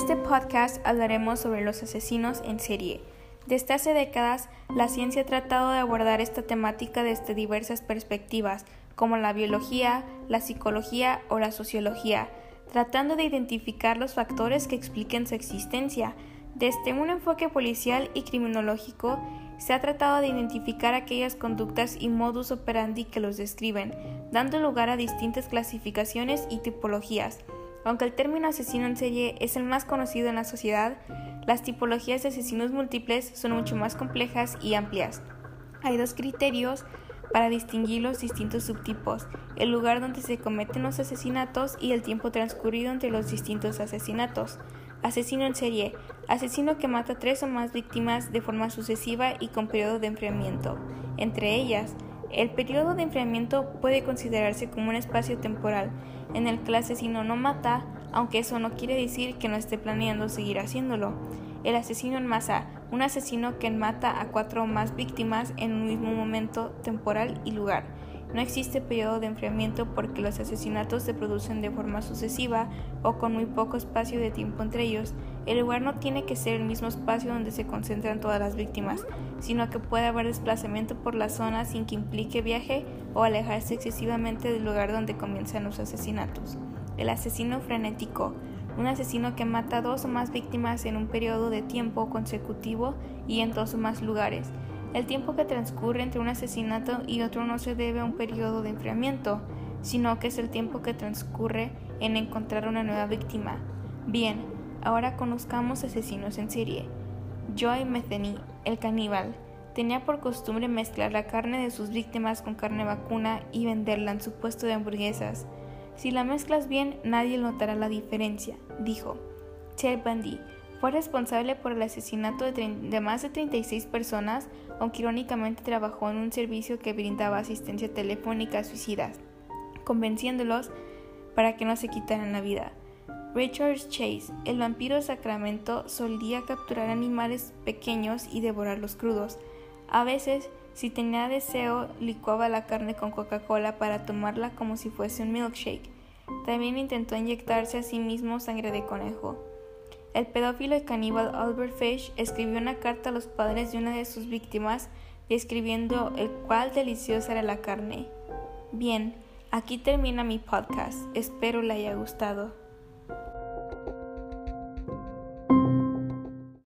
este podcast hablaremos sobre los asesinos en serie. Desde hace décadas, la ciencia ha tratado de abordar esta temática desde diversas perspectivas, como la biología, la psicología o la sociología, tratando de identificar los factores que expliquen su existencia. Desde un enfoque policial y criminológico, se ha tratado de identificar aquellas conductas y modus operandi que los describen, dando lugar a distintas clasificaciones y tipologías. Aunque el término asesino en serie es el más conocido en la sociedad, las tipologías de asesinos múltiples son mucho más complejas y amplias. Hay dos criterios para distinguir los distintos subtipos, el lugar donde se cometen los asesinatos y el tiempo transcurrido entre los distintos asesinatos. Asesino en serie, asesino que mata tres o más víctimas de forma sucesiva y con periodo de enfriamiento. Entre ellas, el periodo de enfriamiento puede considerarse como un espacio temporal en el que el asesino no mata, aunque eso no quiere decir que no esté planeando seguir haciéndolo. El asesino en masa, un asesino que mata a cuatro o más víctimas en un mismo momento temporal y lugar. No existe periodo de enfriamiento porque los asesinatos se producen de forma sucesiva o con muy poco espacio de tiempo entre ellos. El lugar no tiene que ser el mismo espacio donde se concentran todas las víctimas, sino que puede haber desplazamiento por la zona sin que implique viaje o alejarse excesivamente del lugar donde comienzan los asesinatos. El asesino frenético, un asesino que mata dos o más víctimas en un periodo de tiempo consecutivo y en dos o más lugares. El tiempo que transcurre entre un asesinato y otro no se debe a un periodo de enfriamiento, sino que es el tiempo que transcurre en encontrar una nueva víctima. Bien, ahora conozcamos asesinos en serie. Joy Metheny, el caníbal, tenía por costumbre mezclar la carne de sus víctimas con carne vacuna y venderla en su puesto de hamburguesas. Si la mezclas bien, nadie notará la diferencia, dijo. Ted Bundy fue responsable por el asesinato de, más de 36 personas, aunque irónicamente trabajó en un servicio que brindaba asistencia telefónica a suicidas, convenciéndolos para que no se quitaran la vida. Richard Chase, el vampiro Sacramento, solía capturar animales pequeños y devorarlos crudos. A veces, si tenía deseo, licuaba la carne con Coca-Cola para tomarla como si fuese un milkshake. También intentó inyectarse a sí mismo sangre de conejo. El pedófilo y caníbal Albert Fish escribió una carta a los padres de una de sus víctimas describiendo el cuál deliciosa era la carne. Bien, aquí termina mi podcast. Espero le haya gustado.